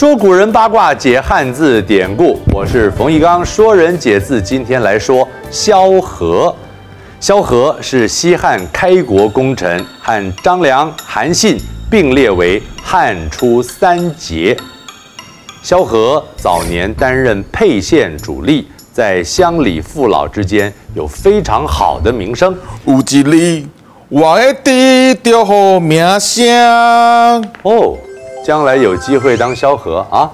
说古人八卦，解汉字典故。我是冯玉刚，说人解字。今天来说萧何。萧何是西汉开国功臣，和张良、韩信并列为汉初三杰。萧何早年担任沛县主力，在乡里父老之间有非常好的名声。有一里，我的地就好名声哦。将来有机会当萧何啊！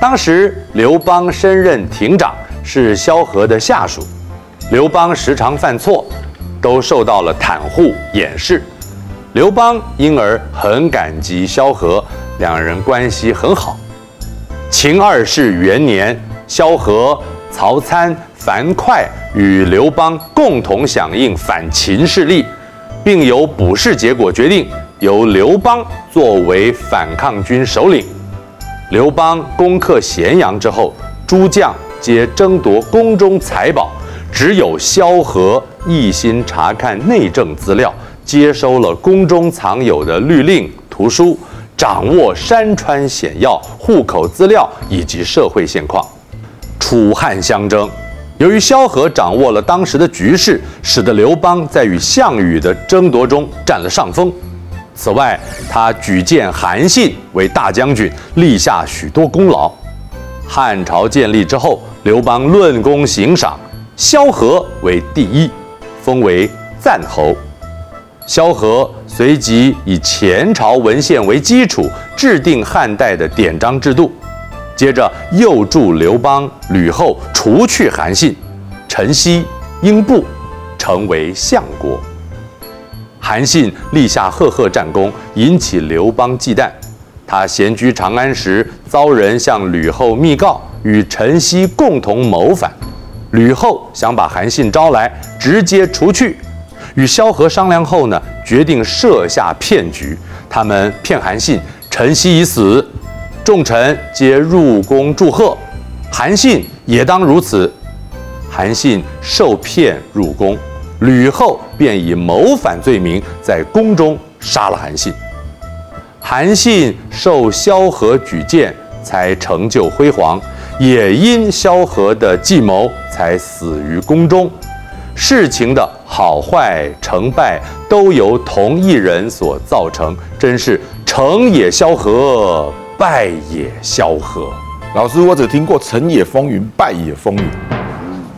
当时刘邦升任亭长，是萧何的下属。刘邦时常犯错，都受到了袒护掩饰。刘邦因而很感激萧何，两人关系很好。秦二世元年，萧何、曹参、樊哙与刘邦共同响应反秦势力，并由卜氏结果决定。由刘邦作为反抗军首领，刘邦攻克咸阳之后，诸将皆争夺宫中财宝，只有萧何一心查看内政资料，接收了宫中藏有的律令图书，掌握山川险要、户口资料以及社会现况。楚汉相争，由于萧何掌握了当时的局势，使得刘邦在与项羽的争夺中占了上风。此外，他举荐韩信为大将军，立下许多功劳。汉朝建立之后，刘邦论功行赏，萧何为第一，封为赞侯。萧何随即以前朝文献为基础，制定汉代的典章制度。接着又助刘邦、吕后除去韩信，陈豨、英布，成为相国。韩信立下赫赫战功，引起刘邦忌惮。他闲居长安时，遭人向吕后密告，与陈豨共同谋反。吕后想把韩信招来，直接除去。与萧何商量后呢，决定设下骗局。他们骗韩信，陈豨已死，众臣皆入宫祝贺，韩信也当如此。韩信受骗入宫。吕后便以谋反罪名在宫中杀了韩信。韩信受萧何举荐，才成就辉煌，也因萧何的计谋才死于宫中。事情的好坏成败都由同一人所造成，真是成也萧何，败也萧何。老师，我只听过成也风云，败也风云，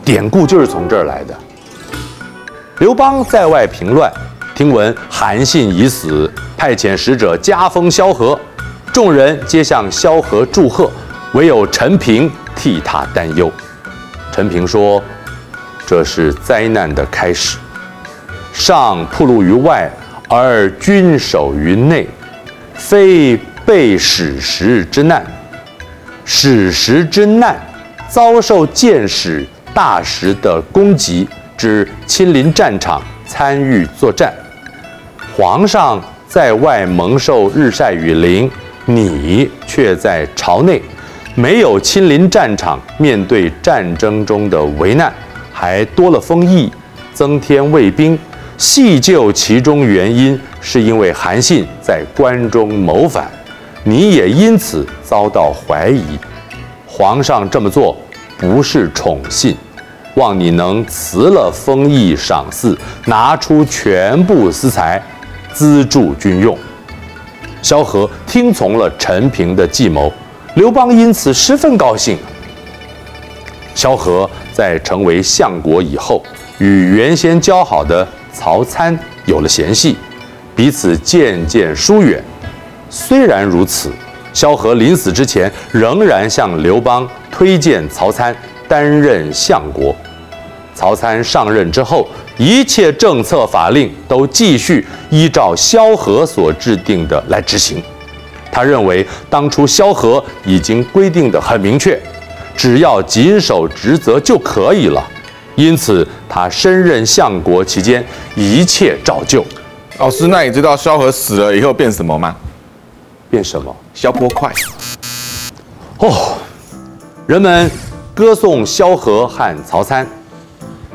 典故就是从这儿来的。刘邦在外平乱，听闻韩信已死，派遣使者加封萧何，众人皆向萧何祝贺，唯有陈平替他担忧。陈平说：“这是灾难的开始，上暴露于外，而君守于内，非备矢石之难。史实之难，遭受箭矢大石的攻击。”之亲临战场参与作战，皇上在外蒙受日晒雨淋，你却在朝内，没有亲临战场面对战争中的危难，还多了封邑，增添卫兵。细究其中原因，是因为韩信在关中谋反，你也因此遭到怀疑。皇上这么做不是宠信。望你能辞了封邑赏赐，拿出全部私财，资助军用。萧何听从了陈平的计谋，刘邦因此十分高兴。萧何在成为相国以后，与原先交好的曹参有了嫌隙，彼此渐渐疏远。虽然如此，萧何临死之前仍然向刘邦推荐曹参。担任相国，曹参上任之后，一切政策法令都继续依照萧何所制定的来执行。他认为当初萧何已经规定的很明确，只要谨守职责就可以了。因此，他升任相国期间，一切照旧。老师，那你知道萧何死了以后变什么吗？变什么？萧波块。哦，人们。歌颂萧何和曹参，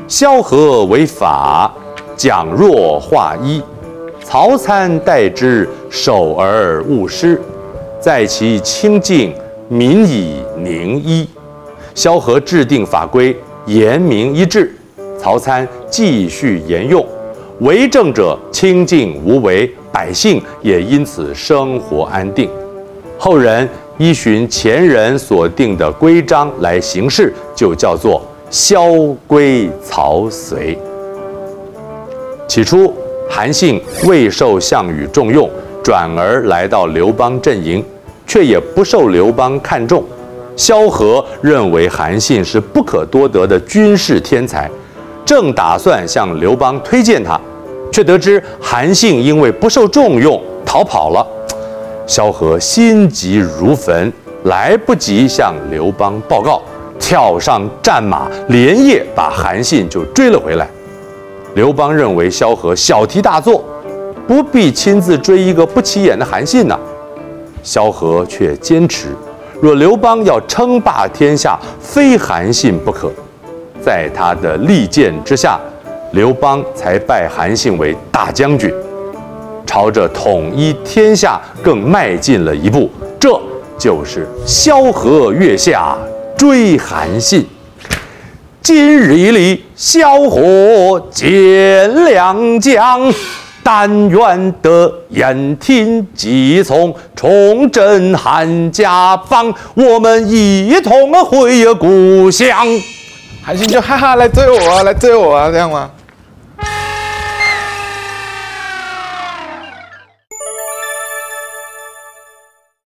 萧何为法，讲若化一；曹参代之，守而勿失。在其清静，民以宁一。萧何制定法规，严明一致，曹参继续沿用，为政者清静无为，百姓也因此生活安定。后人依循前人所定的规章来行事，就叫做萧规曹随。起初，韩信未受项羽重用，转而来到刘邦阵营，却也不受刘邦看重。萧何认为韩信是不可多得的军事天才，正打算向刘邦推荐他，却得知韩信因为不受重用逃跑了。萧何心急如焚，来不及向刘邦报告，跳上战马，连夜把韩信就追了回来。刘邦认为萧何小题大做，不必亲自追一个不起眼的韩信呐。萧何却坚持。若刘邦要称霸天下，非韩信不可。在他的力荐之下，刘邦才拜韩信为大将军，朝着统一天下更迈进了一步。这就是萧何月下追韩信。今日一里，萧何见良将。但愿得燕听计从，重振汉家邦，我们一同回故乡。韩信就哈哈来追我啊，来追我啊，这样吗？